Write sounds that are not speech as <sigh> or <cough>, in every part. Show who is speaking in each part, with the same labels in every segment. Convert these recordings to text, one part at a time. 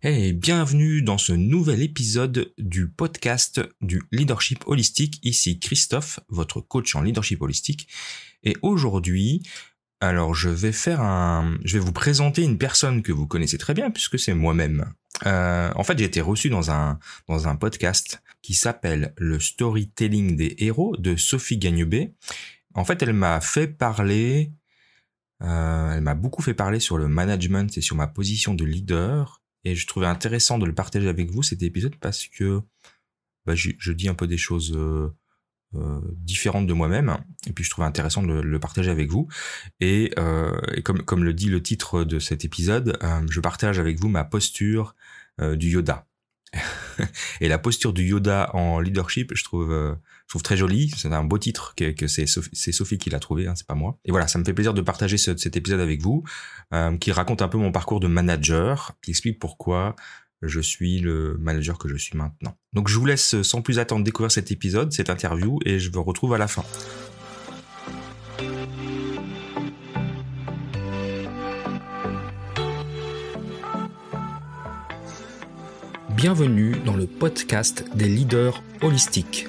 Speaker 1: Hey, bienvenue dans ce nouvel épisode du podcast du leadership holistique. Ici Christophe, votre coach en leadership holistique. Et aujourd'hui, alors je vais faire un, je vais vous présenter une personne que vous connaissez très bien puisque c'est moi-même. Euh, en fait, j'ai été reçu dans un dans un podcast qui s'appelle le storytelling des héros de Sophie Gagnebé. En fait, elle m'a fait parler, euh, elle m'a beaucoup fait parler sur le management et sur ma position de leader et je trouvais intéressant de le partager avec vous cet épisode parce que bah, je, dis un peu des choses euh, euh, différentes de moi-même et puis je trouvais intéressant de le, partager avec vous. Et, euh, et, comme, comme le dit le titre de cet épisode je partage avec vous ma posture du Yoda. <laughs> Et la posture du Yoda en leadership je trouve je trouve très jolie c'est un beau titre que, c'est Sophie, qui l'a trouvé hein, c'est pas moi et voilà ça me fait plaisir de partager ce, cet épisode avec vous euh, qui raconte un peu mon parcours de manager qui explique pourquoi je suis le manager que je suis maintenant. Donc je vous laisse sans plus attendre découvrir cet épisode, cette interview, et je vous retrouve à la fin. Bienvenue dans le podcast des leaders holistiques.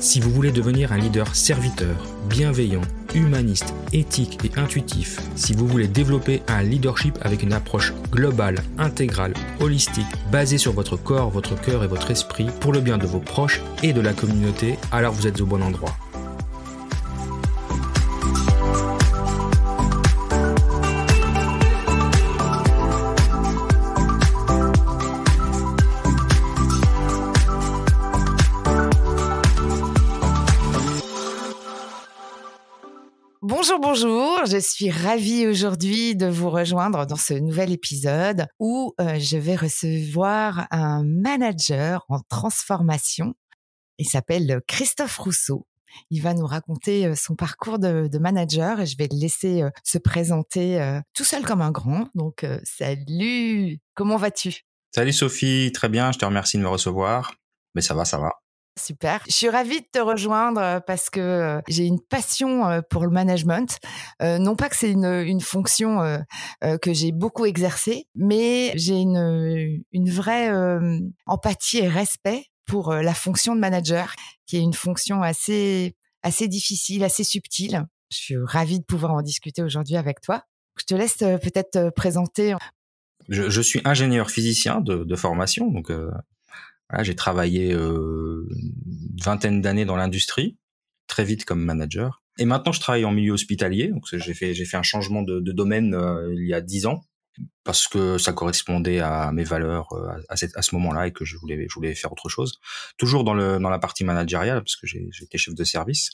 Speaker 1: Si vous voulez devenir un leader serviteur, bienveillant, humaniste, éthique et intuitif, si vous voulez développer un leadership avec une approche globale, intégrale, holistique, basée sur votre corps, votre cœur et votre esprit, pour le bien de vos proches et de la communauté, alors vous êtes au bon endroit.
Speaker 2: Je suis ravie aujourd'hui de vous rejoindre dans ce nouvel épisode où euh, je vais recevoir un manager en transformation. Il s'appelle Christophe Rousseau. Il va nous raconter euh, son parcours de, manager et je vais le laisser euh, se présenter euh, tout seul comme un grand. Donc, euh, salut, comment vas-tu?
Speaker 1: Salut Sophie, très bien, je te remercie de me recevoir. Mais ça va, ça va.
Speaker 2: Super. Je suis ravie de te rejoindre parce que j'ai une passion pour le management. Non pas que c'est une, fonction que j'ai beaucoup exercée, mais j'ai une, vraie empathie et respect pour la fonction de manager, qui est une fonction assez, assez difficile, assez subtile. Je suis ravie de pouvoir en discuter aujourd'hui avec toi. Je te laisse peut-être te présenter.
Speaker 1: Je, suis ingénieur physicien de, de formation, donc voilà, j'ai travaillé euh, une vingtaine d'années dans l'industrie, très vite comme manager. Et maintenant, je travaille en milieu hospitalier. Donc, j'ai fait j'ai fait un changement de, de domaine euh, il y a dix ans parce que ça correspondait à mes valeurs euh, à, cette, à ce moment-là et que je voulais je voulais faire autre chose. Toujours dans le dans la partie managériale parce que j'étais chef de service.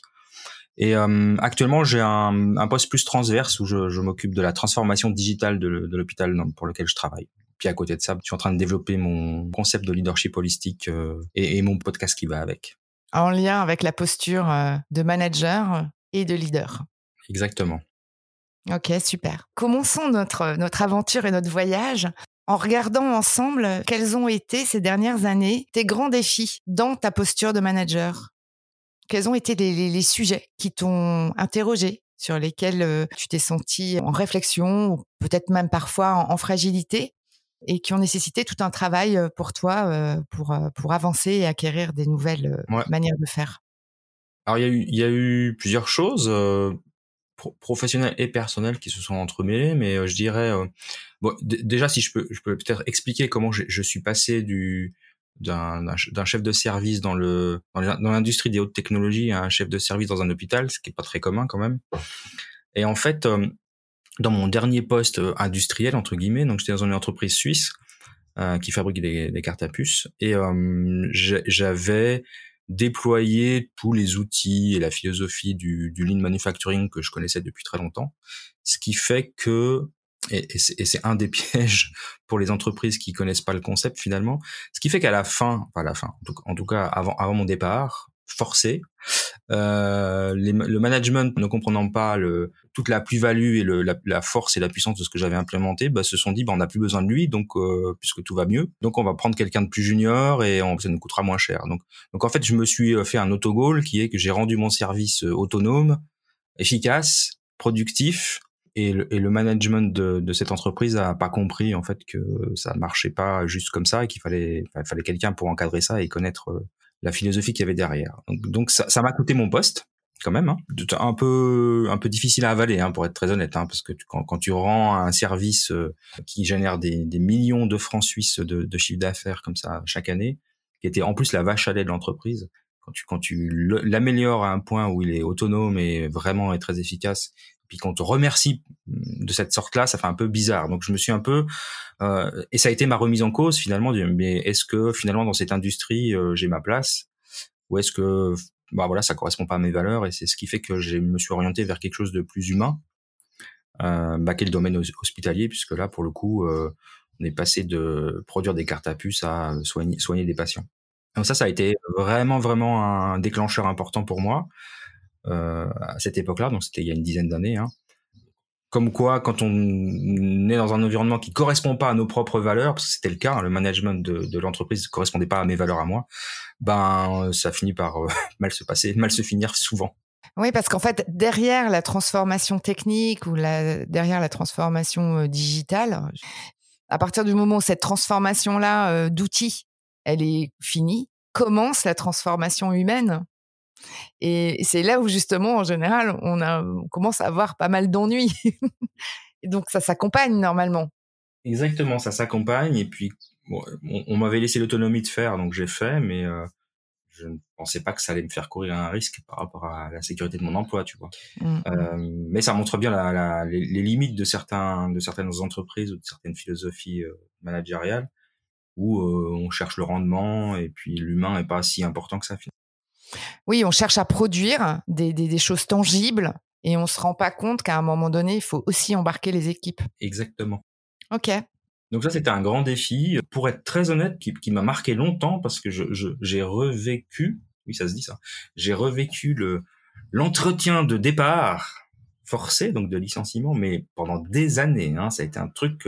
Speaker 1: Et euh, actuellement, j'ai un, un, poste plus transverse où je, je m'occupe de la transformation digitale de, de l'hôpital pour lequel je travaille. Puis à côté de ça, je suis en train de développer mon concept de leadership holistique euh, et, et, mon podcast qui va avec.
Speaker 2: En lien avec la posture euh, de manager et de leader.
Speaker 1: Exactement.
Speaker 2: Ok, super. Commençons notre, notre aventure et notre voyage en regardant ensemble quels ont été ces dernières années tes grands défis dans ta posture de manager. Quels ont été les, les, les sujets qui t'ont interrogé, sur lesquels euh, tu t'es senti en réflexion, ou peut-être même parfois en, en fragilité? Et qui ont nécessité tout un travail pour toi euh, pour, pour avancer et acquérir des nouvelles ouais. manières de faire
Speaker 1: Alors, il y, a eu, il y a eu plusieurs choses euh, pro professionnelles et personnelles qui se sont entremêlées, mais euh, je dirais, euh, bon, déjà, si je peux, je peux peut-être expliquer comment je, je, suis passé du d'un chef de service dans le dans l'industrie des hautes technologies à un chef de service dans un hôpital, ce qui est pas très commun quand même. Et en fait, dans mon dernier poste euh, industriel entre guillemets, donc j'étais dans une entreprise suisse euh, qui fabrique des, des, cartes à puces. Et euh, j'avais déployé tous les outils et la philosophie du, du lean manufacturing que je connaissais depuis très longtemps, ce qui fait que et, et c'est un des <laughs> pièges pour les entreprises qui connaissent pas le concept finalement, ce qui fait qu'à la fin, pas à la fin, en tout, en tout cas avant, avant mon départ, forcé. Euh, le management ne comprenant pas le, toute la plus-value et le, la, force et la puissance de ce que j'avais implémenté, bah, se sont dit bah, on n'a plus besoin de lui, donc euh, puisque tout va mieux, donc on va prendre quelqu'un de plus junior et on, ça nous coûtera moins cher. Donc, donc en fait, je me suis fait un autogol qui est que j'ai rendu mon service autonome, efficace, productif, et le, et le management de, de, cette entreprise a pas compris en fait que ça marchait pas juste comme ça et qu'il fallait fallait quelqu'un pour encadrer ça et connaître euh, la philosophie qu'il y avait derrière. Donc, donc ça m'a coûté mon poste quand même, hein, un peu un peu difficile à avaler hein, pour être très honnête, hein, parce que tu, quand, quand, tu rends un service euh, qui génère des, des, millions de francs suisses de, de chiffre d'affaires comme ça chaque année, qui était en plus la vache à lait de l'entreprise, quand tu quand tu l'améliores à un point où il est autonome et vraiment est très efficace puis qu'on te remercie de cette sorte-là, ça fait un peu bizarre. Donc je me suis un peu euh, et ça a été ma remise en cause finalement. Mais est-ce que finalement dans cette industrie euh, j'ai ma place? Ou est-ce que bah voilà ça correspond pas à mes valeurs et c'est ce qui fait que je me suis orienté vers quelque chose de plus humain, euh, bah, qui le domaine hospitalier? Puisque là pour le coup euh, on est passé de produire des cartes à puce à soigner des patients. Donc ça ça a été vraiment vraiment un déclencheur important pour moi. Euh, à cette époque-là, donc c'était il y a une dizaine d'années. Hein. Comme quoi, quand on est dans un environnement qui correspond pas à nos propres valeurs, parce que c'était le cas, hein, le management de, l'entreprise correspondait pas à mes valeurs à moi, ben ça finit par euh, <laughs> mal se passer, mal se finir souvent.
Speaker 2: Oui, parce qu'en fait, derrière la transformation technique ou derrière la transformation euh, digitale, à partir du moment où cette transformation-là d'outils, elle est finie, commence la transformation humaine. Et c'est là où justement, en général, on, a, on commence à avoir pas mal d'ennuis. donc ça s'accompagne normalement.
Speaker 1: Exactement, ça s'accompagne. Et puis, on, m'avait laissé l'autonomie de faire, donc j'ai fait, mais euh, je ne pensais pas que ça allait me faire courir un risque par rapport à la sécurité de mon emploi, tu vois. Mmh, mmh. Euh, mais ça montre bien la, la, les, limites de certains, de certaines entreprises ou de certaines philosophies euh, managériales où on cherche le rendement et puis l'humain n'est pas si important que ça.
Speaker 2: Oui, on cherche à produire des, choses tangibles et on se rend pas compte qu'à un moment donné, il faut aussi embarquer les équipes.
Speaker 1: Exactement.
Speaker 2: Ok.
Speaker 1: Donc ça, c'était un grand défi. Pour être très honnête, qui, m'a marqué longtemps parce que j'ai revécu, oui, ça se dit ça, j'ai revécu le l'entretien de départ forcé, donc de licenciement, mais pendant des années. Hein, ça a été un truc,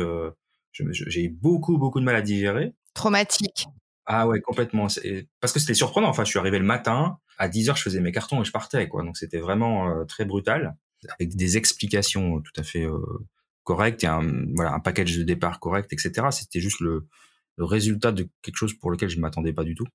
Speaker 1: j'ai eu beaucoup, beaucoup de mal à digérer.
Speaker 2: Traumatique.
Speaker 1: Ah ouais, complètement. Parce que c'était surprenant. Enfin, je suis arrivé le matin, à 10 heures, je faisais mes cartons et je partais, quoi. Donc c'était vraiment euh, très brutal, avec des explications tout à fait euh, correctes et un, voilà, un package de départ correct, etc. C'était juste le, résultat de quelque chose pour lequel je ne m'attendais pas du tout.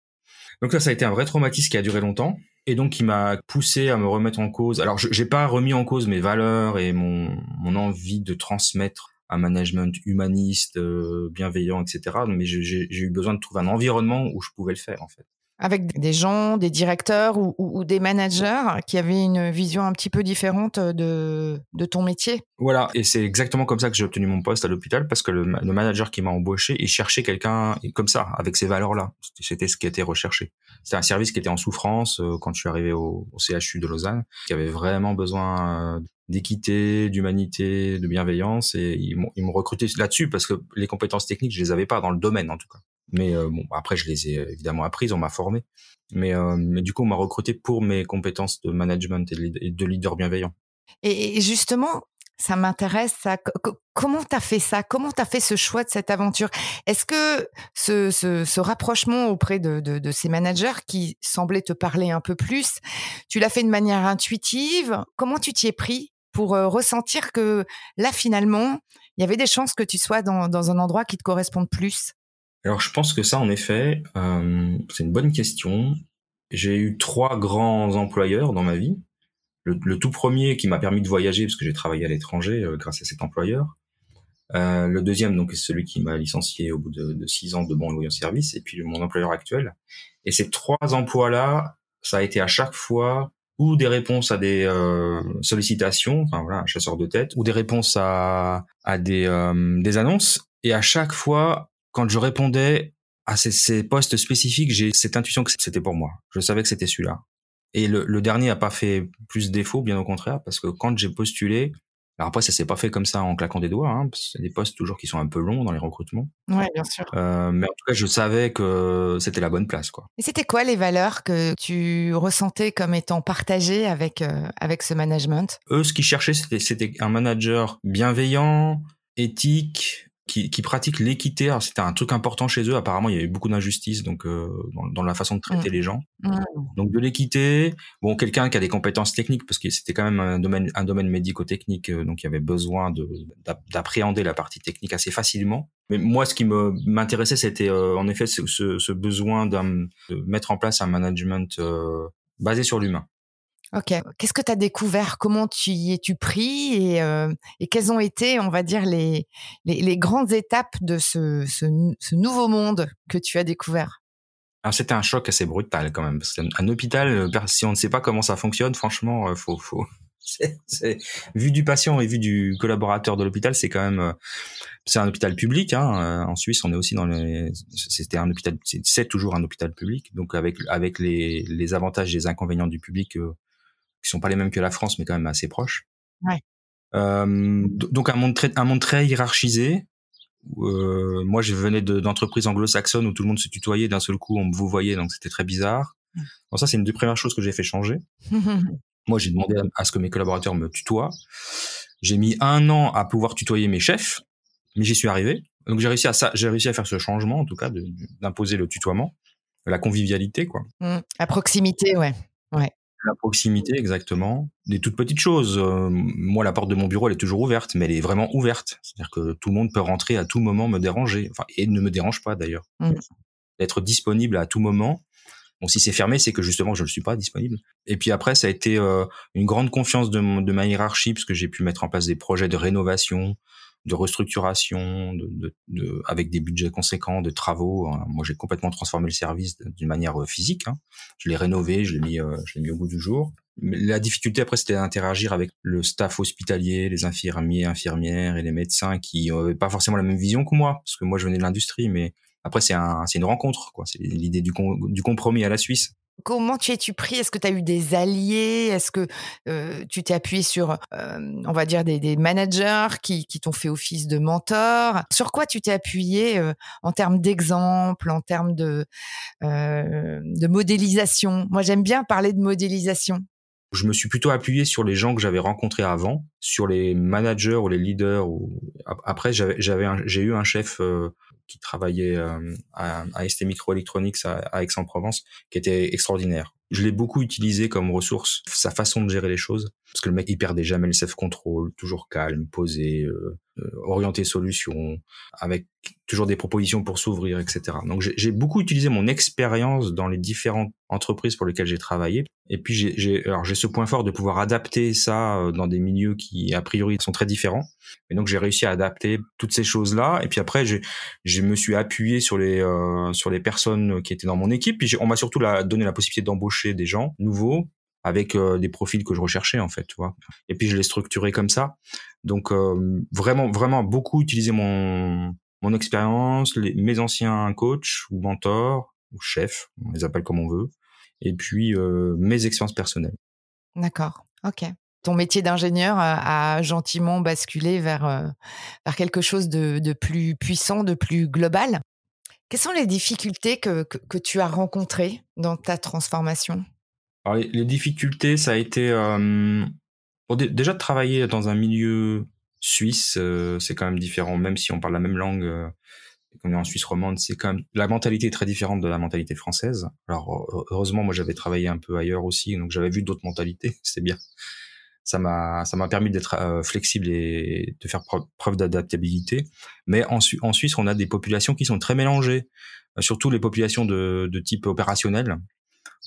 Speaker 1: Donc là, ça a été un vrai traumatisme qui a duré longtemps et donc qui m'a poussé à me remettre en cause. Alors, j'ai pas remis en cause mes valeurs et mon, mon envie de transmettre un management humaniste, euh, bienveillant, etc. Mais j'ai eu besoin de trouver un environnement où je pouvais le faire, en fait.
Speaker 2: Avec des gens, des directeurs ou, des managers qui avaient une vision un petit peu différente de, ton métier.
Speaker 1: Voilà, et c'est exactement comme ça que j'ai obtenu mon poste à l'hôpital parce que le, manager qui m'a embauché, il cherchait quelqu'un comme ça, avec ces valeurs-là. C'était ce qui était recherché. C'était un service qui était en souffrance euh, quand je suis arrivé au, au, CHU de Lausanne, qui avait vraiment besoin euh, d'équité, d'humanité, de bienveillance et ils, ils m'ont recruté là-dessus parce que les compétences techniques je les avais pas dans le domaine en tout cas. Mais euh, bon après je les ai évidemment apprises, on m'a formé. Mais, euh, mais du coup on m'a recruté pour mes compétences de management et de leader bienveillant.
Speaker 2: Et justement, ça m'intéresse. Ça. Comment t'as fait ça? Comment t'as fait ce choix de cette aventure? Est-ce que ce, ce, ce, rapprochement auprès de, de, de, ces managers qui semblaient te parler un peu plus, tu l'as fait de manière intuitive? Comment tu t'y es pris pour euh, ressentir que là, finalement, il y avait des chances que tu sois dans, dans un endroit qui te corresponde plus?
Speaker 1: Alors, je pense que ça, en effet, euh, c'est une bonne question. J'ai eu trois grands employeurs dans ma vie. Le, tout premier qui m'a permis de voyager parce que j'ai travaillé à l'étranger euh, grâce à cet employeur. Euh, le deuxième, donc, c'est celui qui m'a licencié au bout de, six ans de bon loyal service, et puis mon employeur actuel. Et ces trois emplois-là, ça a été à chaque fois ou des réponses à des sollicitations, enfin voilà, un chasseur de tête, ou des réponses à, à des, des annonces. Et à chaque fois, quand je répondais à ces, ces postes spécifiques, j'ai cette intuition que c'était pour moi. Je savais que c'était celui-là. Et le, le dernier a pas fait plus défaut, bien au contraire, parce que quand j'ai postulé, Alors après, ça s'est pas fait comme ça en claquant des doigts, hein, parce que c'est des postes toujours qui sont un peu longs dans les recrutements.
Speaker 2: Oui, bien sûr.
Speaker 1: Euh, mais en tout cas, je savais que c'était la bonne place, quoi.
Speaker 2: Et c'était quoi les valeurs que tu ressentais comme étant partagées avec euh, avec ce management?
Speaker 1: Eux, ce qu'ils cherchaient, c'était c'était un manager bienveillant, éthique, qui, qui pratiquent l'équité. C'était un truc important chez eux. Apparemment, il y avait beaucoup d'injustice donc euh, dans, dans, la façon de traiter mmh. les gens. Mmh. Donc de l'équité. Bon, quelqu'un qui a des compétences techniques parce que c'était quand même un domaine un domaine médico-technique, euh, donc il y avait besoin de d'appréhender la partie technique assez facilement. Mais moi, ce qui me m'intéressait, c'était euh, en effet ce, ce, besoin de mettre en place un management basé sur l'humain.
Speaker 2: Ok. Qu'est-ce que tu as découvert? Comment tu y es-tu pris? Et, euh, et, quelles ont été, on va dire, les, les, les grandes étapes de ce, ce, ce, nouveau monde que tu as découvert?
Speaker 1: Alors c'était un choc assez brutal quand même. Parce qu'un hôpital, euh, si on ne sait pas comment ça fonctionne, franchement, euh, faut, faut... <laughs> Vu du patient et vu du collaborateur de l'hôpital, c'est quand même c'est un hôpital public. Hein. En Suisse, on est aussi dans les. C'était un hôpital, c'est toujours un hôpital public. Donc avec avec les, les avantages et les inconvénients du public, qui sont pas les mêmes que la France, mais quand même assez proches.
Speaker 2: Ouais.
Speaker 1: Euh, donc un monde très, un monde très hiérarchisé. Euh, moi, je venais d'entreprises anglo-saxonnes où tout le monde se tutoyait d'un seul coup, on me vous voyait, donc c'était très bizarre. Bon, ça, c'est une des premières choses que j'ai fait changer. <laughs> moi, j'ai demandé à, ce que mes collaborateurs me tutoient. J'ai mis un an à pouvoir tutoyer mes chefs, mais j'y suis arrivé. Donc j'ai réussi à ça, j'ai réussi à faire ce changement, en tout cas, d'imposer le tutoiement, la convivialité, quoi.
Speaker 2: Mmh. À proximité, ouais. Ouais.
Speaker 1: La proximité, exactement. Des toutes petites choses. Euh, moi, la porte de mon bureau, elle est toujours ouverte, mais elle est vraiment ouverte. C'est-à-dire que tout le monde peut rentrer à tout moment, me déranger. Enfin, et ne me dérange pas d'ailleurs. Mmh. D'être disponible à tout moment. Bon, si c'est fermé, c'est que justement, je ne suis pas disponible. Et puis après, ça a été euh, une grande confiance de, de ma hiérarchie, parce que j'ai pu mettre en place des projets de rénovation, de restructuration, de, de, de, avec des budgets conséquents, de travaux. Hein. Moi, j'ai complètement transformé le service d'une manière euh, physique. Hein. Je l'ai rénové, je l'ai mis, euh, je l'ai mis au bout du jour. Mais la difficulté après, c'était d'interagir avec le staff hospitalier, les infirmiers, infirmières et les médecins qui n'avaient pas forcément la même vision que moi, parce que moi, je venais de l'industrie, mais après, c'est un, une rencontre, quoi. C'est l'idée du, du compromis à la Suisse.
Speaker 2: Comment tu es-tu pris? Est-ce que tu as eu des alliés? Est-ce que tu t'es appuyé sur, on va dire, des, managers qui, qui t'ont fait office de mentor? Sur quoi tu t'es appuyé en termes d'exemple, en termes de, de modélisation? Moi, j'aime bien parler de modélisation.
Speaker 1: Je me suis plutôt appuyé sur les gens que j'avais rencontrés avant, sur les managers ou les leaders. Ou... Après, j'ai eu un chef qui travaillait euh, à, à ST Microelectronics à, à Aix-en-Provence, qui était extraordinaire. Je l'ai beaucoup utilisé comme ressource, sa façon de gérer les choses, parce que le mec il perdait jamais le self-control, toujours calme, posé, euh, euh, orienté solution, avec toujours des propositions pour s'ouvrir, etc. Donc j'ai beaucoup utilisé mon expérience dans les différentes entreprises pour lesquelles j'ai travaillé. Et puis j'ai alors j'ai ce point fort de pouvoir adapter ça euh, dans des milieux qui a priori sont très différents. Et donc j'ai réussi à adapter toutes ces choses là. Et puis après j'ai je me suis appuyé sur les euh, sur les personnes qui étaient dans mon équipe. Puis on m'a surtout donné la possibilité d'embaucher des gens nouveaux avec euh, des profils que je recherchais en fait, tu vois. Et puis je l'ai structuré comme ça. Donc euh, vraiment vraiment beaucoup utiliser mon mon expérience, mes anciens coachs ou mentors ou chefs, on les appelle comme on veut, et puis euh, mes expériences personnelles.
Speaker 2: D'accord. OK. Ton métier d'ingénieur a, gentiment basculé vers, vers quelque chose de, de, plus puissant, de plus global? Quelles sont les difficultés que, que, tu as rencontrées dans ta transformation?
Speaker 1: Les, difficultés, ça a été déjà de travailler dans un milieu suisse, euh, c'est quand même différent, même si on parle la même langue. Euh, qu'on est en Suisse romande, c'est quand même la mentalité est très différente de la mentalité française. Alors heureusement, moi j'avais travaillé un peu ailleurs aussi, donc j'avais vu d'autres mentalités, <laughs> c'est bien. Ça m'a ça m'a permis d'être euh, flexible et de faire preuve, d'adaptabilité. Mais en, Suisse, on a des populations qui sont très mélangées, surtout les populations de, de type opérationnel.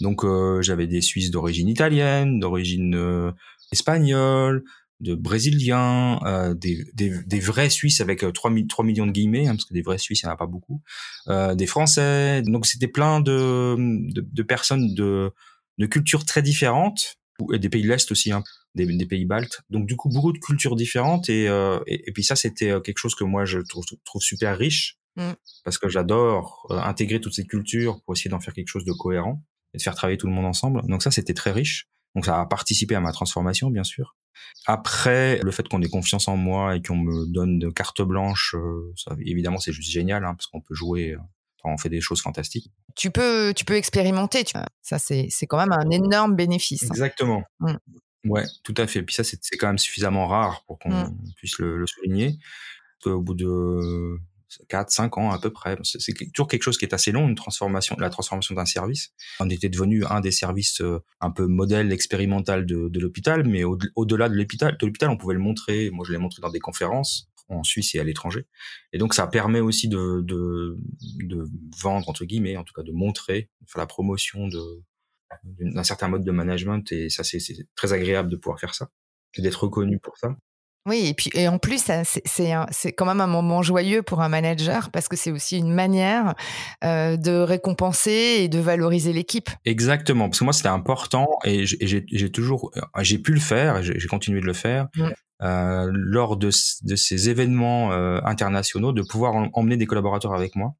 Speaker 1: Donc euh, j'avais des Suisses d'origine italienne, d'origine euh, espagnole, de brésiliens, euh, des, des, des, vrais Suisses avec 3, 3 millions de guillemets, hein, parce que des vrais Suisses, il n'y en a pas beaucoup, des Français. Donc c'était plein de, de, de, personnes de, de cultures très différentes, des pays de l'Est aussi, hein, des, des, pays baltes. Donc du coup, beaucoup de cultures différentes, et, et, et, puis ça, c'était quelque chose que moi, je trouve, trouve super riche, mmh. parce que j'adore intégrer toutes ces cultures pour essayer d'en faire quelque chose de cohérent et de faire travailler tout le monde ensemble. Donc ça, c'était très riche. Donc ça a participé à ma transformation, bien sûr. Après, le fait qu'on ait confiance en moi et qu'on me donne de carte blanche, euh, ça, évidemment, c'est juste génial, hein, parce qu'on peut jouer, on fait des choses fantastiques.
Speaker 2: Tu peux, tu peux expérimenter. Tu... Ça, c'est, c'est quand même un énorme bénéfice.
Speaker 1: Hein. Exactement. Mmh. Ouais, tout à fait. Puis ça, c'est, c'est quand même suffisamment rare pour qu'on mmh. puisse le, le souligner. Au bout de 4, 5 ans à peu près. C'est toujours quelque chose qui est assez long, une transformation, la transformation d'un service. On était devenu un des services euh, un peu modèle expérimental de, de l'hôpital, mais au-delà de l'hôpital, de l'hôpital, on pouvait le montrer. Moi, je l'ai montré dans des conférences en Suisse et à l'étranger. Et donc, ça permet aussi de, de, vendre, entre guillemets, en tout cas de montrer, la promotion d'un certain mode de management. Et ça, c'est très agréable de pouvoir faire ça, d'être reconnu pour ça.
Speaker 2: Oui, et puis et en plus, c'est quand même un moment joyeux pour un manager parce que c'est aussi une manière euh, de récompenser et de valoriser l'équipe.
Speaker 1: Exactement, parce que moi c'était important et j'ai toujours, euh, j'ai pu le faire, j'ai continué de le faire mmh. euh, lors de, de, ces événements euh, internationaux, de pouvoir emmener des collaborateurs avec moi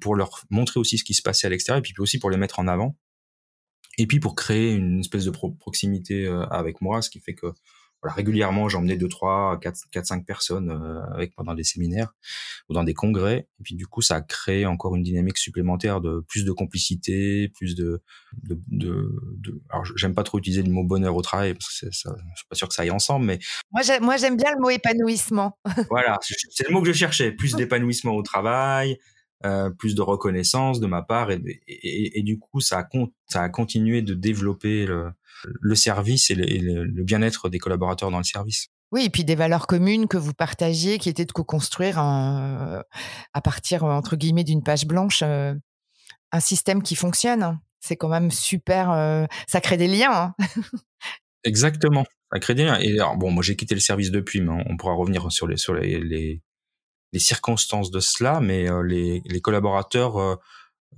Speaker 1: pour leur montrer aussi ce qui se passait à l'extérieur et puis aussi pour les mettre en avant et puis pour créer une espèce de proximité avec moi, ce qui fait que régulièrement, j'emmenais deux, trois, quatre, quatre, cinq personnes euh, avec dans des séminaires ou dans des congrès. Et puis du coup, ça a créé encore une dynamique supplémentaire de plus de complicité, plus de, de, de, de... alors j'aime pas trop utiliser le mot bonheur au travail parce que ça, je suis pas sûr que ça aille ensemble, mais
Speaker 2: moi j'aime bien le mot épanouissement.
Speaker 1: voilà, c'est le mot que je cherchais, plus <laughs> d'épanouissement au travail, euh, plus de reconnaissance de ma part et, et, et, du coup ça a, ça a continué de développer le, le service et le, bien-être des collaborateurs dans le service.
Speaker 2: Oui, et puis des valeurs communes que vous partagiez, qui étaient de co-construire à partir, entre guillemets, d'une page blanche, euh, un système qui fonctionne. C'est quand même super, euh, ça crée des liens. Hein.
Speaker 1: Exactement, ça crée des liens. Et alors, bon, moi j'ai quitté le service depuis, mais on pourra revenir sur les, sur les, les, circonstances de cela, mais euh, les, les collaborateurs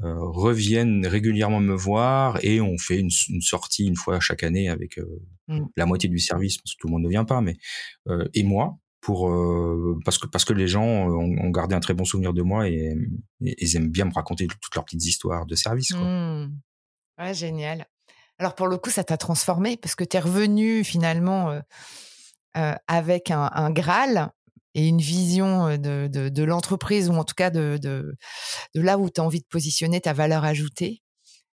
Speaker 1: euh, reviennent régulièrement me voir et on fait une, une sortie une fois chaque année avec euh, mmh. la moitié du service parce que tout le monde ne vient pas, mais euh, et moi pour parce que parce que les gens ont, gardé un très bon souvenir de moi et, ils aiment bien me raconter toutes leurs petites histoires de service. Quoi.
Speaker 2: Mmh. Ouais, génial. Alors pour le coup, ça t'a transformé parce que tu es revenu finalement avec un, un Graal et une vision de, de, de l'entreprise ou en tout cas de, de, de là où tu as envie de positionner ta valeur ajoutée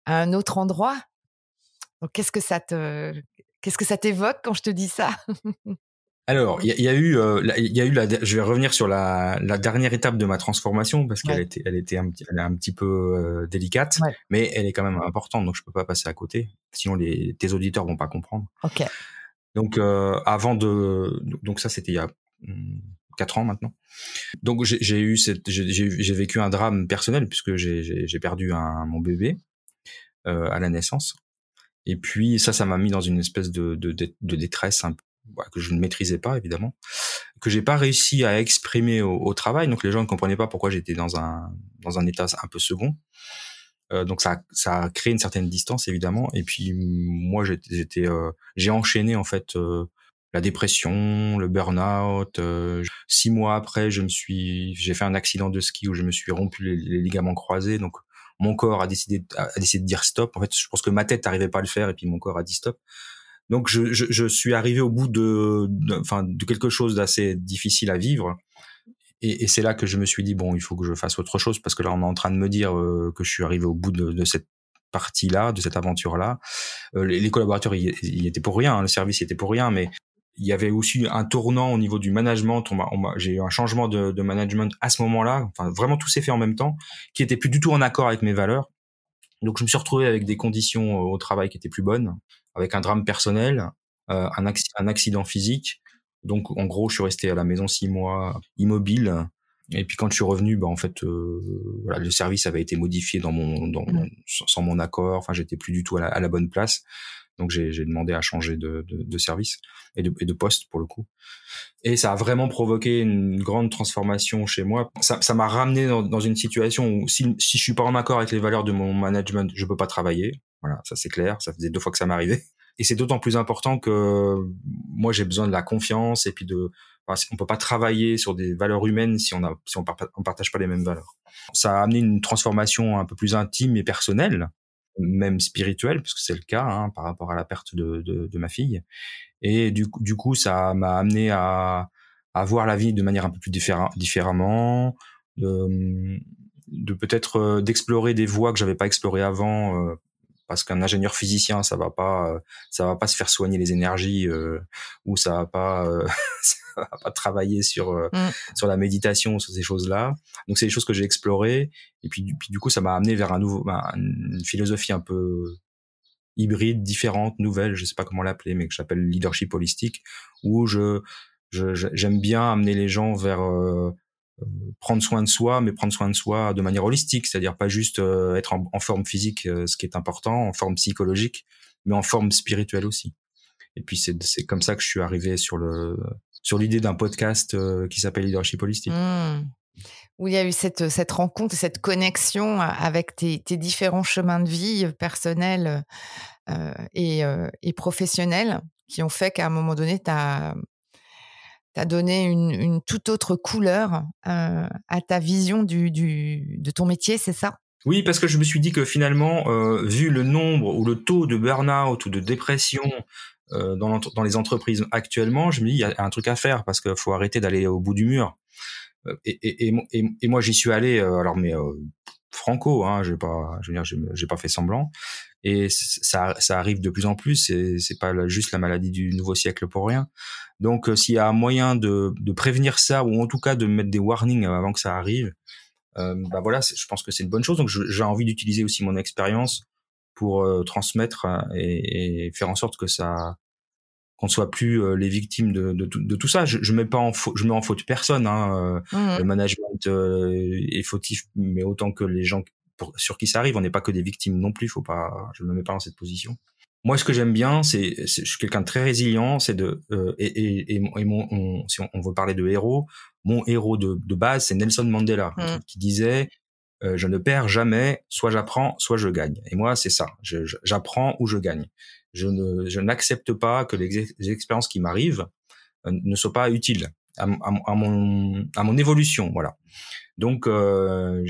Speaker 2: à un autre endroit? Donc qu'est-ce que ça te qu'est-ce que ça t'évoque quand je te dis ça?
Speaker 1: Alors, il y, y, a eu, il y a eu la, je vais revenir sur la, la dernière étape de ma transformation parce qu'elle était, elle était un petit, elle est un petit peu délicate, mais elle est quand même importante, donc je peux pas passer à côté. Sinon, les, tes auditeurs vont pas comprendre.
Speaker 2: Ok.
Speaker 1: Donc, euh, avant de, donc ça, c'était il y a hmm, quatre ans maintenant. Donc j'ai eu cette, j'ai vécu un drame personnel puisque j'ai perdu un, mon bébé euh, à la naissance. Et puis ça, ça m'a mis dans une espèce de, de, de détresse un, que je ne maîtrisais pas évidemment, que j'ai pas réussi à exprimer au, au, travail. Donc les gens ne comprenaient pas pourquoi j'étais dans un dans un état un peu second. Euh, donc ça, ça a créé une certaine distance évidemment. Et puis moi j'étais, euh, j'ai enchaîné en fait euh, la dépression, le burn-out. Euh, six mois après, je me suis, j'ai fait un accident de ski où je me suis rompu les, ligaments croisés. Donc mon corps a décidé, a décidé de dire stop. En fait, je pense que ma tête n'arrivait pas à le faire et puis mon corps a dit stop. Donc je, je, je suis arrivé au bout de, enfin, de, quelque chose d'assez difficile à vivre. Et, et c'est là que je me suis dit bon, il faut que je fasse autre chose parce que là on est en train de me dire euh, que je suis arrivé au bout de, de cette partie-là, de cette aventure-là. Euh, les, collaborateurs, ils étaient pour rien, hein, le service était pour rien, mais il y avait aussi un tournant au niveau du management. j'ai eu un changement de, de, management à ce moment-là. Enfin, vraiment tout s'est fait en même temps, qui était plus du tout en accord avec mes valeurs. Donc, je me suis retrouvé avec des conditions euh, au travail qui étaient plus bonnes, avec un drame personnel, euh, un, un, accident physique. Donc, en gros, je suis resté à la maison six mois, immobile. Et puis quand je suis revenu, bah en fait, euh, voilà, le service avait été modifié dans mon, dans, mmh. sans mon accord. Enfin, j'étais plus du tout à la, à la bonne place. Donc j'ai demandé à changer de, service et de, poste pour le coup. Et ça a vraiment provoqué une grande transformation chez moi. Ça m'a ramené dans, une situation où si, si je suis pas en accord avec les valeurs de mon management, je peux pas travailler. Voilà, ça c'est clair. Ça faisait deux fois que ça m'arrivait. Et c'est d'autant plus important que moi j'ai besoin de la confiance et puis de on peut pas travailler sur des valeurs humaines si on a si on partage pas les mêmes valeurs. Ça a amené une transformation un peu plus intime et personnelle même spirituelle, puisque c'est le cas hein, par rapport à la perte de, de, de ma fille. Et du, du coup, ça m'a amené à, à voir la vie de manière un peu plus différemment, de, de peut-être euh, d'explorer des voies que j'avais pas explorées avant, euh, parce qu'un ingénieur physicien, ça va pas, euh, ça va pas se faire soigner les énergies, ou ça va pas, <laughs> ça va pas travailler sur mm. sur la méditation, sur ces choses-là. Donc c'est des choses que j'ai explorées, et puis, puis du coup, ça m'a amené vers un nouveau, ben, une philosophie un peu hybride, différente, nouvelle, je sais pas comment l'appeler, mais que j'appelle leadership holistique, où je j'aime bien amener les gens vers euh, euh, prendre soin de soi, mais prendre soin de soi de manière holistique, c'est-à-dire pas juste euh, être en, forme physique, ce qui est important, en forme psychologique, mais en forme spirituelle aussi. Et puis c'est comme ça que je suis arrivé sur le sur l'idée d'un podcast qui s'appelle Leadership Holistique.
Speaker 2: Mmh. Où il y a eu cette, cette rencontre, cette connexion avec tes, tes différents chemins de vie personnels et, et professionnels qui ont fait qu'à un moment donné, tu as t'as donné une, toute autre couleur euh, à ta vision du, de ton métier, c'est ça?
Speaker 1: Oui, parce que je me suis dit que finalement, euh, vu le nombre ou le taux de burn-out ou de dépression euh, dans, les entreprises actuellement, je me dis il y a un truc à faire parce qu'il faut arrêter d'aller au bout du mur. Et, et, moi, j'y suis allé, alors mais franco, hein, j'ai pas, je veux dire, j'ai pas fait semblant. Et ça, ça arrive de plus en plus. Et c'est pas juste la maladie du nouveau siècle pour rien. Donc, euh, s'il y a un moyen de, de, prévenir ça, ou en tout cas de mettre des warnings avant que ça arrive, euh, bah voilà, je pense que c'est une bonne chose. Donc, j'ai envie d'utiliser aussi mon expérience pour euh, transmettre et, et, faire en sorte que ça qu'on soit plus les victimes de, de, de, tout ça. Je, je mets pas en je mets en faute personne. Hein. Mmh. Le management est fautif, mais autant que les gens pour, sur qui ça arrive. On n'est pas que des victimes non plus. Faut pas, je me mets pas dans cette position. Moi, ce que j'aime bien, c'est, je suis quelqu'un de très résilient, c'est de, euh, et, et, et, mon, si on, veut parler de héros, mon héros de, de base, c'est Nelson Mandela, mmh. qui, disait, euh, je ne perds jamais, soit j'apprends, soit je gagne. Et moi, c'est ça, j'apprends ou je gagne. Je ne, je n'accepte pas que les, expériences qui m'arrivent euh, ne soient pas utiles à, à, mon, à mon évolution, voilà. Donc, euh,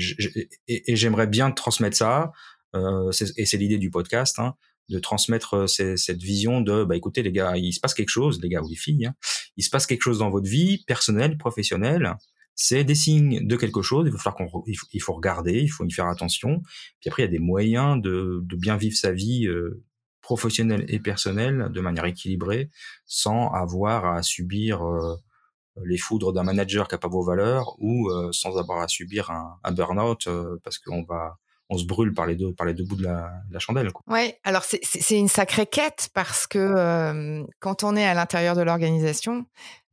Speaker 1: et, et j'aimerais bien transmettre ça, euh, et c'est l'idée du podcast. Hein, de transmettre euh, cette vision de bah écoutez les gars il se passe quelque chose les gars ou les filles hein, il se passe quelque chose dans votre vie personnelle professionnelle c'est des signes de quelque chose il va falloir qu'on il faut, regarder il faut y faire attention puis après il y a des moyens de, de bien vivre sa vie euh, professionnelle et personnelle de manière équilibrée sans avoir à subir euh, les foudres d'un manager qui a pas vos valeurs ou sans avoir à subir un, un burn-out parce qu'on va on se brûle par les deux, par les deux bouts de la, chandelle.
Speaker 2: Oui, alors c'est une sacrée quête parce que euh, quand on est à l'intérieur de l'organisation,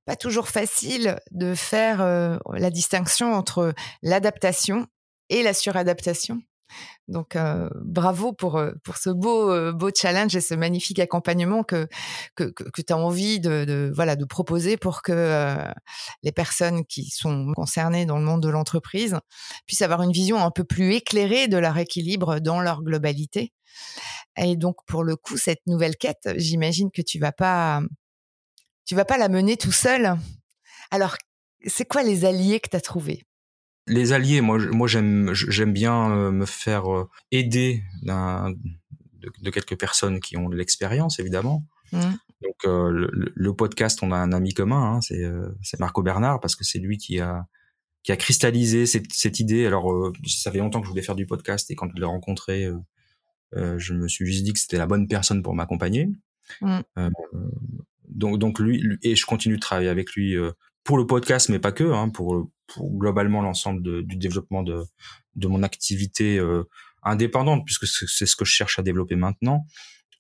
Speaker 2: pas toujours facile de faire euh, la distinction entre l'adaptation et la suradaptation. Donc euh, bravo pour euh, pour ce beau euh, beau challenge et ce magnifique accompagnement que que, que, tu as envie de, voilà de proposer pour que les personnes qui sont concernées dans le monde de l'entreprise puissent avoir une vision un peu plus éclairée de leur équilibre dans leur globalité. Et donc pour le coup cette nouvelle quête, j'imagine que tu vas pas vas pas la mener tout seul. Alors c'est quoi les alliés que tu as trouvés?
Speaker 1: Les alliés, moi, moi j'aime, j'aime bien euh, me faire euh, aider d'un, de, quelques personnes qui ont de l'expérience, évidemment. Mmh. Donc euh, le, le, podcast, on a un ami commun, hein, c'est, c'est Marco Bernard, parce que c'est lui qui a qui a cristallisé cette, cette idée. Alors ça fait longtemps que je voulais faire du podcast et quand je l'ai rencontré, je me suis juste dit que c'était la bonne personne pour m'accompagner. Mmh. donc donc lui, lui, et je continue de travailler avec lui pour le podcast, mais pas que, hein, pour, pour globalement l'ensemble du développement de, de mon activité euh, indépendante, puisque c'est ce que je cherche à développer maintenant.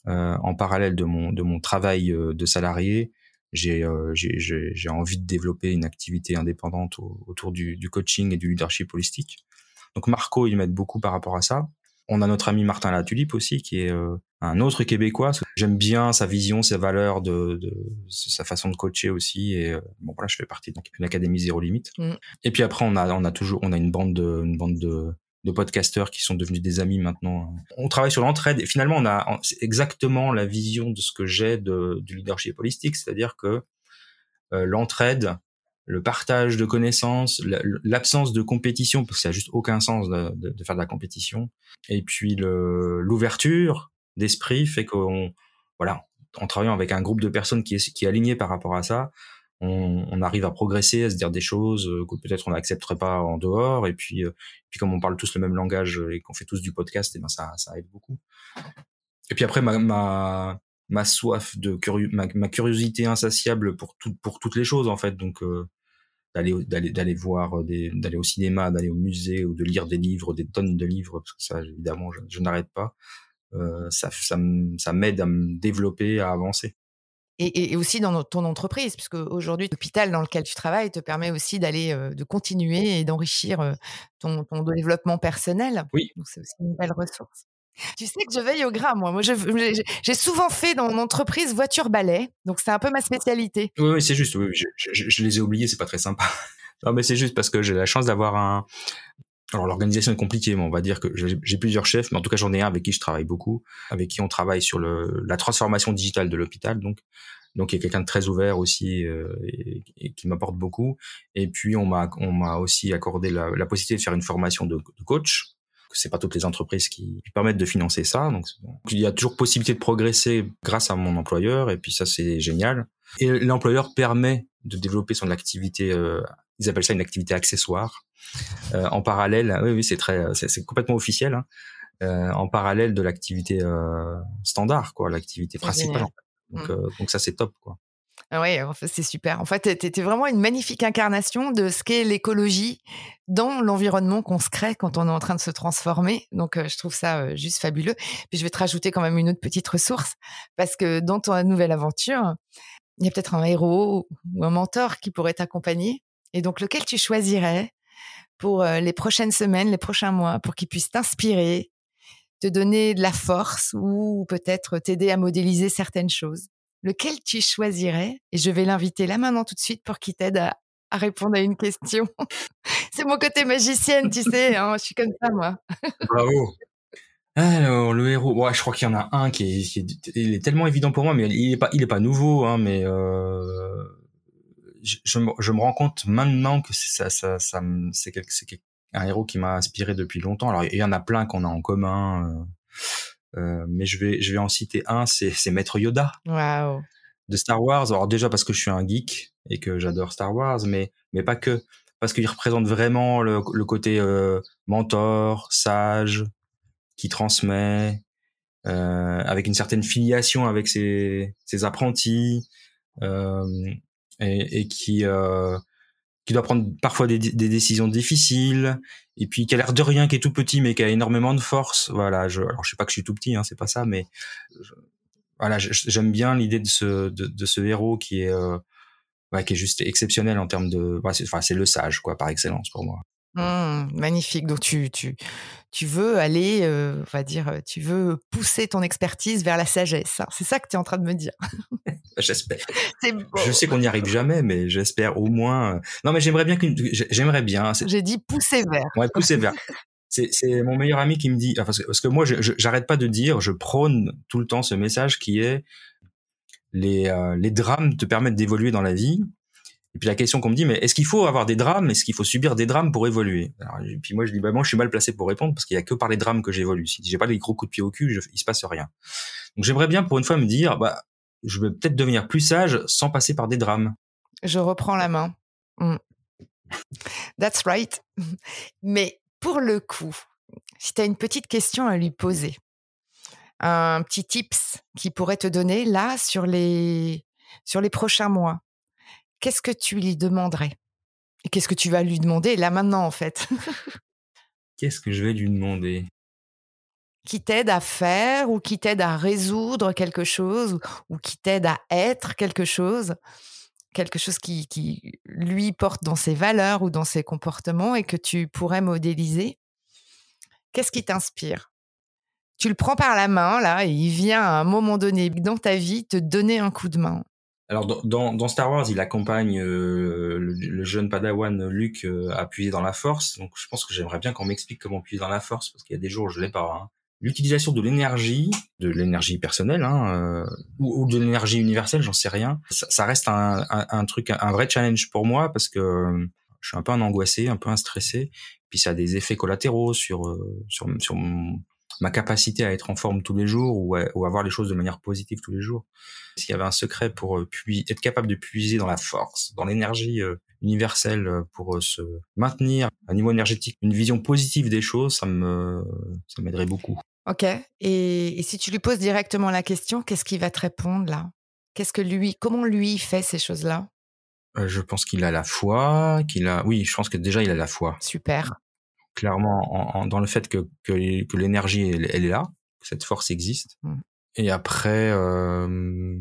Speaker 1: Euh, en parallèle de mon, de mon travail euh, de salarié, j'ai euh, j'ai envie de développer une activité indépendante autour du, du coaching et du leadership holistique. Donc Marco, il m'aide beaucoup par rapport à ça. On a notre ami Martin Latulipe aussi, qui est euh, un autre Québécois. J'aime bien sa vision, ses valeurs, de, de, sa façon de coacher aussi. Et euh, bon, voilà, je fais partie de l'Académie Zéro Limite. Mm. Et puis après, on a, on a toujours, on a une bande de, une bande de, de podcasteurs qui sont devenus des amis maintenant. On travaille sur l'entraide et finalement, on a exactement la vision de ce que j'ai de, du leadership holistique, c'est-à-dire que euh, l'entraide, le partage de connaissances, l'absence de compétition, parce que ça n'a juste aucun sens de, faire de la compétition. Et puis l'ouverture d'esprit fait qu'on, voilà, en travaillant avec un groupe de personnes qui est, qui aligné par rapport à ça, on, arrive à progresser, à se dire des choses euh, que peut-être on n'accepterait pas en dehors. Et puis, euh, puis comme on parle tous le même langage et qu'on fait tous du podcast, et eh ben ça, ça aide beaucoup. Et puis après, ma, ma, soif de curieux, ma, curiosité insatiable pour tout, pour toutes les choses en fait. Donc euh, d'aller d'aller d'aller voir des d'aller au cinéma, d'aller au musée ou de lire des livres, des tonnes de livres parce que ça évidemment je, je n'arrête pas. Euh, ça ça ça m'aide à me développer, à avancer.
Speaker 2: Et, et, aussi dans ton entreprise, puisque aujourd'hui, l'hôpital dans lequel tu travailles te permet aussi d'aller, euh, de continuer et d'enrichir euh, ton, ton, développement personnel.
Speaker 1: Oui.
Speaker 2: Donc c'est aussi une belle ressource. Tu sais que je veille au gras, moi. Moi, j'ai souvent fait dans mon entreprise voiture-balai, donc c'est un peu ma spécialité.
Speaker 1: Oui, c'est juste. Je, les ai oubliés, c'est pas très sympa. <laughs> non, mais c'est juste parce que j'ai la chance d'avoir un. Alors l'organisation est compliquée, mais on va dire que j'ai plusieurs chefs, mais en tout cas j'en ai un avec qui je travaille beaucoup, avec qui on travaille sur la transformation digitale de l'hôpital, donc donc il y a quelqu'un de très ouvert aussi euh, et, qui m'apporte beaucoup. Et puis on m'a on m'a aussi accordé la, possibilité de faire une formation de coach c'est pas toutes les entreprises qui, permettent de financer ça. Donc, il y a toujours possibilité de progresser grâce à mon employeur, et puis ça, c'est génial. Et l'employeur permet de développer son activité, euh, ils appellent ça une activité accessoire, euh, en parallèle. Oui, oui, c'est très, c'est complètement officiel. Hein, euh, en parallèle de l'activité euh, standard, quoi, l'activité principale. Donc, mmh. donc ça, c'est top, quoi.
Speaker 2: Ah oui, c'est super. En fait, tu étais vraiment une magnifique incarnation de ce qu'est l'écologie dans l'environnement qu'on se crée quand on est en train de se transformer. Donc, euh, je trouve ça euh, juste fabuleux. Puis, je vais te rajouter quand même une autre petite ressource parce que dans ton nouvelle aventure, il y a peut-être un héros ou un mentor qui pourrait t'accompagner. Et donc, lequel tu choisirais pour euh, les prochaines semaines, les prochains mois, pour qu'il puisse t'inspirer, te donner de la force ou peut-être t'aider à modéliser certaines choses? Lequel tu choisirais? Et je vais l'inviter là maintenant tout de suite pour qu'il t'aide à, répondre à une question. <laughs> C'est mon côté magicienne, tu sais, hein, je suis comme ça, moi.
Speaker 1: Bravo. <laughs> Alors, le héros, ouais, je crois qu'il y en a un qui est, il est tellement évident pour moi, mais il est pas, il est pas nouveau, hein, mais euh, je, je, me rends compte maintenant que ça, ça, ça, c'est un héros qui m'a inspiré depuis longtemps. Alors, il y en a plein qu'on a en commun. Euh, euh, mais je vais, je vais en citer un, c'est, c'est Maître Yoda.
Speaker 2: Wow.
Speaker 1: De Star Wars. Alors déjà parce que je suis un geek et que j'adore Star Wars, mais, mais pas que. Parce qu'il représente vraiment le, le côté euh, mentor, sage, qui transmet, euh, avec une certaine filiation avec ses, ses apprentis, euh, et, et, qui, euh, qui doit prendre parfois des, des, décisions difficiles, et puis qui a l'air de rien, qui est tout petit, mais qui a énormément de force. Voilà, je, alors je sais pas que je suis tout petit, hein, c'est pas ça, mais voilà, j'aime bien l'idée de ce, de, de, ce héros qui est, euh, ouais, qui est juste exceptionnel en termes de, enfin, c'est le sage, quoi, par excellence pour moi.
Speaker 2: Mmh, magnifique. Donc tu, tu, tu veux aller, euh, on va dire, tu veux pousser ton expertise vers la sagesse. Hein. C'est ça que tu es en train de me dire. <laughs>
Speaker 1: j'espère. <laughs> Je sais qu'on n'y arrive jamais, mais j'espère au moins. Euh, non, mais j'aimerais bien qu'une, j'aimerais bien.
Speaker 2: J'ai dit pousser vers.
Speaker 1: Ouais, pousser vers. <laughs> C'est, c'est mon meilleur ami qui me dit, parce que, parce que moi, j'arrête pas de dire, je prône tout le temps ce message qui est les, euh, les drames te permettent d'évoluer dans la vie et puis la question qu'on me dit, mais est-ce qu'il faut avoir des drames? Est-ce qu'il faut subir des drames pour évoluer? Et puis moi je dis, bah moi je suis mal placé pour répondre parce qu'il y a que par les drames que j'évolue. Si j'ai pas des gros coups de pied au cul, je, il se passe rien. Donc j'aimerais bien pour une fois me dire, bah je vais peut-être devenir plus sage sans passer par des drames.
Speaker 2: Je reprends la main. Mm. That's right. <laughs> Mais pour le coup, si tu as une petite question à lui poser, un petit tips qui pourrait te donner là sur les sur les prochains mois, qu'est-ce que tu lui demanderais? Et qu'est-ce que tu vas lui demander là maintenant en fait? <laughs>
Speaker 1: Qu'est-ce que je vais lui demander?
Speaker 2: Qui t'aide à faire ou qui t'aide à résoudre quelque chose ou, qui t'aide à être quelque chose quelque chose qui, qui, lui porte dans ses valeurs ou dans ses comportements et que tu pourrais modéliser. Qu'est-ce qui t'inspire? Tu le prends par la main, là, et il vient à un moment donné dans ta vie te donner un coup de main.
Speaker 1: Alors dans, dans, Star Wars, il accompagne le, jeune Padawan Luke à puiser dans la Force. Donc je pense que j'aimerais bien qu'on m'explique comment puiser dans la Force parce qu'il y a des jours où je l'ai pas. Hein. L'utilisation de l'énergie, de l'énergie personnelle hein, euh, ou, de l'énergie universelle, j'en sais rien. Ça, reste un, un, truc, un vrai challenge pour moi parce que je suis un peu un angoissé, un peu un stressé. Puis ça a des effets collatéraux sur euh, sur, sur ma capacité à être en forme tous les jours ou à, ou voir les choses de manière positive tous les jours. S'il y avait un secret pour euh, être capable de puiser dans la force, dans l'énergie universelle pour se maintenir à niveau énergétique, une vision positive des choses, ça me ça m'aiderait beaucoup.
Speaker 2: Ok. Et, si tu lui poses directement la question, qu'est-ce qu'il va te répondre là? Qu'est-ce que lui, comment lui fait ces choses-là?
Speaker 1: Euh, Je pense qu'il a la foi, qu'il a. Oui, je pense que déjà il a la foi.
Speaker 2: Super.
Speaker 1: Clairement, dans le fait que, que, l'énergie elle, est là, que cette force existe. Mmh. Et après, euh,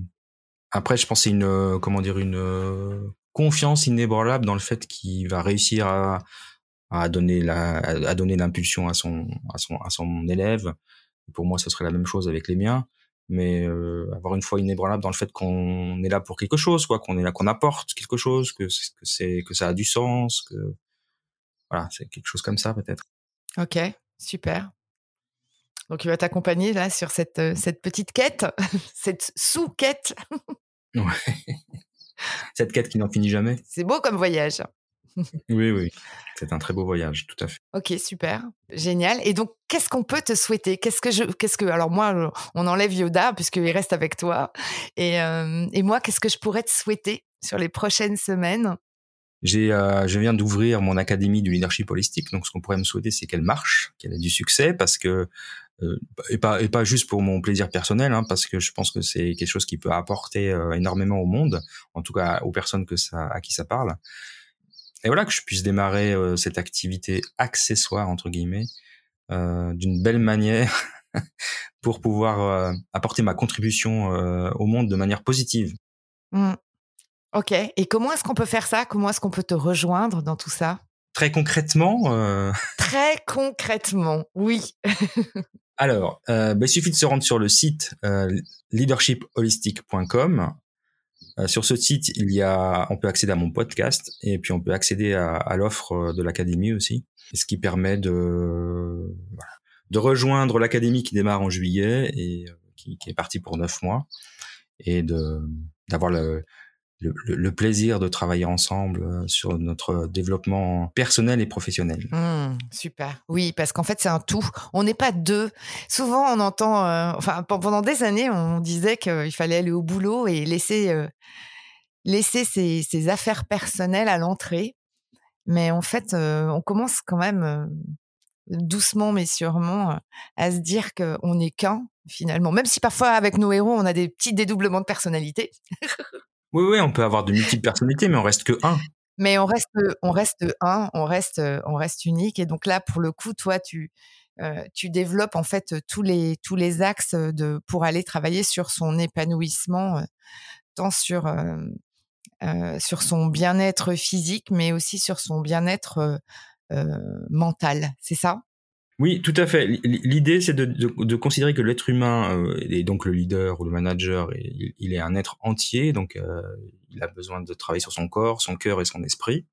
Speaker 1: après, je pense c'est une comment dire une confiance inébranlable dans le fait qu'il va réussir à, à donner la, à donner l'impulsion à son, à son, à son élève. Pour moi, ce serait la même chose avec les miens, mais euh, avoir une foi inébranlable dans le fait qu'on est là pour quelque chose, quoi, qu'on est là, qu'on apporte quelque chose, que, que c'est, que ça a du sens, que voilà, c'est quelque chose comme ça peut-être.
Speaker 2: Ok, super. Donc, il va t'accompagner là sur cette, euh, cette petite quête, <laughs> cette sous-quête.
Speaker 1: ouais. <laughs> Cette quête qui n'en finit jamais.
Speaker 2: C'est beau comme voyage.
Speaker 1: Oui, oui. C'est un très beau voyage, tout à fait.
Speaker 2: Ok, super, génial. Et donc, qu'est-ce qu'on peut te souhaiter? Qu'est-ce que je, qu'est-ce que, alors moi, on enlève Yoda puisqu'il reste avec toi. Et, euh, et moi, qu'est-ce que je pourrais te souhaiter sur les prochaines semaines?
Speaker 1: J'ai, euh, je viens d'ouvrir mon académie du leadership holistique. Donc, ce qu'on pourrait me souhaiter, c'est qu'elle marche, qu'elle ait du succès, parce que euh, et pas et pas juste pour mon plaisir personnel, hein, parce que je pense que c'est quelque chose qui peut apporter énormément au monde, en tout cas aux personnes que ça à qui ça parle et voilà que je puisse démarrer euh, cette activité accessoire entre guillemets euh, d'une belle manière <laughs> pour pouvoir euh, apporter ma contribution au monde de manière positive.
Speaker 2: Mmh. Ok. Et comment est-ce qu'on peut faire ça? Comment est-ce qu'on peut te rejoindre dans tout ça?
Speaker 1: Très concrètement. <laughs>
Speaker 2: Très concrètement, oui. <laughs>
Speaker 1: Alors, bah, il suffit de se rendre sur le site leadershipholistic.com sur ce site, il y a, on peut accéder à mon podcast et puis on peut accéder à, à l'offre euh, de l'académie aussi, ce qui permet de de rejoindre l'académie qui démarre en juillet et euh, qui, qui est partie pour neuf mois et de d'avoir le, le, plaisir de travailler ensemble euh, sur notre développement personnel et professionnel.
Speaker 2: Mmh, super. Oui, parce qu'en fait, c'est un tout. On n'est pas deux. Souvent, on entend, euh, enfin, pendant des années, on disait qu'il fallait aller au boulot et laisser, euh, laisser ses, affaires personnelles à l'entrée. Mais en fait, on commence quand même doucement mais sûrement à se dire qu'on n'est qu'un finalement. Même si parfois, avec nos héros, on a des petits dédoublements de personnalité. <laughs>
Speaker 1: Oui, oui, on peut avoir de multiples personnalités, mais on reste que un.
Speaker 2: Mais on reste, on reste un, on reste, on reste unique. Et donc là, pour le coup, toi, tu, euh, tu développes en fait tous les tous les axes de pour aller travailler sur son épanouissement, euh, tant euh, sur son bien-être physique, mais aussi sur son bien-être mental. C'est ça?
Speaker 1: Oui, tout à fait. L'idée, c'est de, de, considérer que l'être humain, euh, et donc le leader ou le manager, il, est un être entier, donc euh, il a besoin de travailler sur son corps, son cœur et son esprit,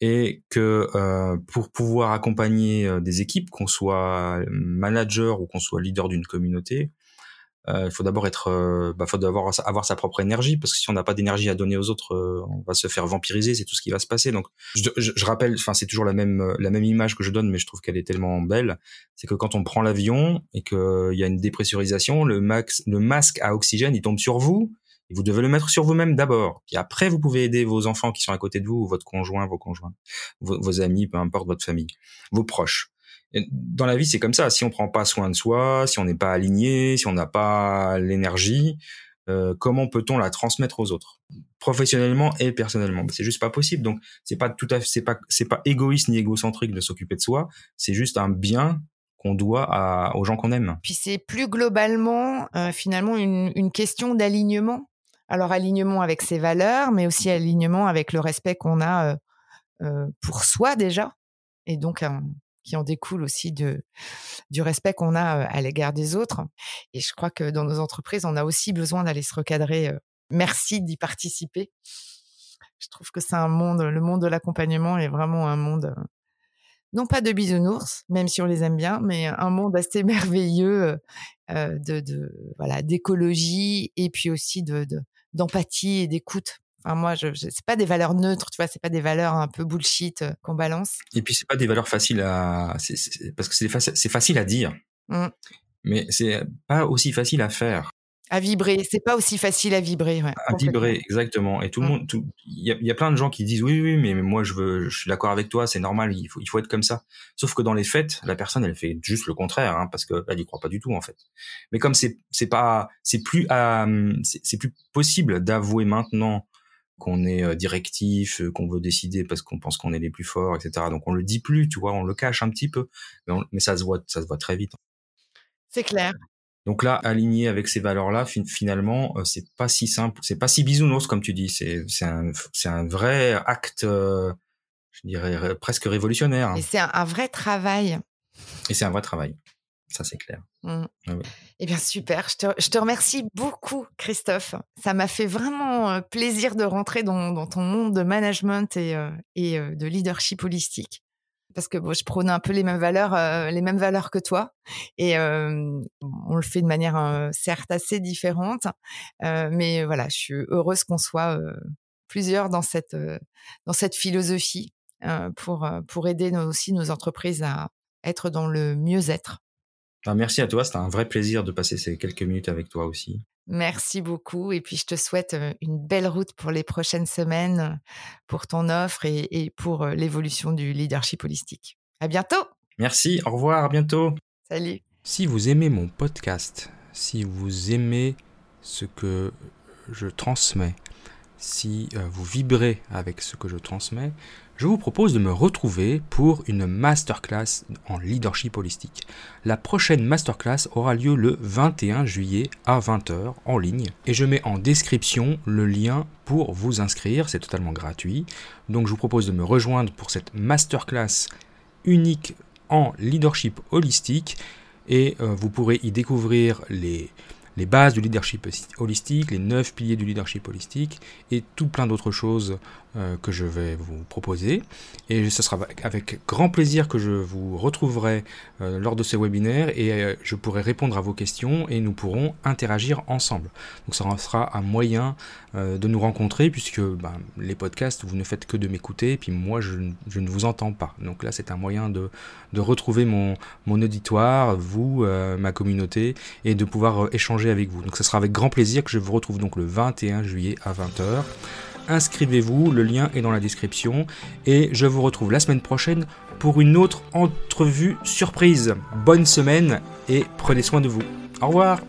Speaker 1: et que euh, pour pouvoir accompagner euh, des équipes, qu'on soit manager ou qu'on soit leader d'une communauté, il faut d'abord être, euh, bah, faut d'abord avoir sa propre énergie parce que si on n'a pas d'énergie à donner aux autres, euh, on va se faire vampiriser, c'est tout ce qui va se passer. Donc, je, je, je rappelle, enfin, c'est toujours la même la même image que je donne, mais je trouve qu'elle est tellement belle. C'est que quand on prend l'avion et qu'il y a une dépressurisation, le max, le masque à oxygène, il tombe sur vous. Et vous devez le mettre sur vous-même d'abord. Et après, vous pouvez aider vos enfants qui sont à côté de vous, ou votre conjoint, vos conjoints, vos amis, peu importe votre famille, vos proches dans la vie, c'est comme ça. Si on prend pas soin de soi, si on n'est pas aligné, si on n'a pas l'énergie, euh, comment peut-on la transmettre aux autres, professionnellement et personnellement C'est juste pas possible. Donc, c'est pas tout à c'est pas, c'est pas égoïste ni égocentrique de s'occuper de soi. C'est juste un bien qu'on doit aux gens qu'on aime.
Speaker 2: Puis c'est plus globalement, euh, finalement, une, question d'alignement. Alors alignement avec ses valeurs, mais aussi alignement avec le respect qu'on a euh, pour soi déjà, et donc qui en découle aussi de, du respect qu'on a à l'égard des autres. Et je crois que dans nos entreprises, on a aussi besoin d'aller se recadrer. Merci d'y participer. Je trouve que c'est un monde, le monde de l'accompagnement est vraiment un monde non pas de bisounours, même si on les aime bien, mais un monde assez <laughs> merveilleux de, voilà d'écologie et puis aussi de d'empathie et d'écoute. Moi, je, je c'est pas des valeurs neutres, tu vois, c'est pas des valeurs un peu bullshit euh, qu'on balance.
Speaker 1: Et puis c'est pas des valeurs faciles à, parce que c'est, c'est facile à dire, mmh. mais c'est pas aussi facile à faire.
Speaker 2: À vibrer, c'est pas aussi facile à vibrer. Ouais,
Speaker 1: à vibrer, exactement. Et tout le mmh. monde, il y a, y a, plein de gens qui disent oui, oui, mais, moi je veux, je suis d'accord avec toi, c'est normal, il faut, il faut être comme ça. Sauf que dans les faits, la personne, elle fait juste le contraire, hein, parce que elle y croit pas du tout en fait. Mais comme c'est, c'est pas, c'est plus, euh, c'est plus possible d'avouer maintenant qu'on est euh, directif, euh, qu'on veut décider parce qu'on pense qu'on est les plus forts, etc. Donc on le dit plus, tu vois, on le cache un petit peu, mais, mais ça se voit, ça se voit très vite.
Speaker 2: C'est clair.
Speaker 1: Donc là, aligné avec ces valeurs-là, finalement, euh, c'est pas si simple, c'est pas si bisounours comme tu dis. C'est c'est un c'est un vrai acte, euh, je dirais presque révolutionnaire. Hein.
Speaker 2: Et c'est un, vrai travail.
Speaker 1: Et c'est un vrai travail. Ça c'est clair. Mmh.
Speaker 2: Ah eh bien super. Je te, je te, remercie beaucoup, Christophe. Ça m'a fait vraiment euh, plaisir de rentrer dans, dans ton monde de management et, et de leadership holistique parce que bon, je prône un peu les mêmes valeurs, euh, les mêmes valeurs que toi, et euh, on le fait de manière euh, certes assez différente, mais voilà, je suis heureuse qu'on soit plusieurs dans cette dans cette philosophie pour pour aider aussi nos entreprises à être dans le mieux-être.
Speaker 1: Ah, merci à toi, c'était un vrai plaisir de passer ces quelques minutes avec toi aussi.
Speaker 2: Merci beaucoup. Et puis, je te souhaite une belle route pour les prochaines semaines, pour ton offre et, pour l'évolution du leadership holistique. À bientôt.
Speaker 1: Merci. Au revoir. À bientôt.
Speaker 2: Salut.
Speaker 1: Si vous aimez mon podcast, si vous aimez ce que je transmets, si vous vibrez avec ce que je transmets, je vous propose de me retrouver pour une masterclass en leadership holistique. La prochaine masterclass aura lieu le 21 juillet à 20h en ligne et je mets en description le lien pour vous inscrire, c'est totalement gratuit. Donc je vous propose de me rejoindre pour cette masterclass unique en leadership holistique et euh, vous pourrez y découvrir les les bases du leadership holistique, les neuf piliers du leadership holistique et tout plein d'autres choses euh, que je vais vous proposer. Et ce sera avec grand plaisir que je vous retrouverai euh, lors de ces webinaires et euh, je pourrai répondre à vos questions et nous pourrons interagir ensemble. Donc ça sera un moyen de nous rencontrer puisque ben, les podcasts, vous ne faites que de m'écouter et puis moi je, ne vous entends pas. Donc là c'est un moyen de, de retrouver mon, mon auditoire, vous, ma communauté et de pouvoir échanger avec vous. Donc ce sera avec grand plaisir que je vous retrouve donc le 21 juillet à 20h inscrivez-vous, le lien est dans la description et je vous retrouve la semaine prochaine pour une autre entrevue surprise. Bonne semaine et prenez soin de vous. Au revoir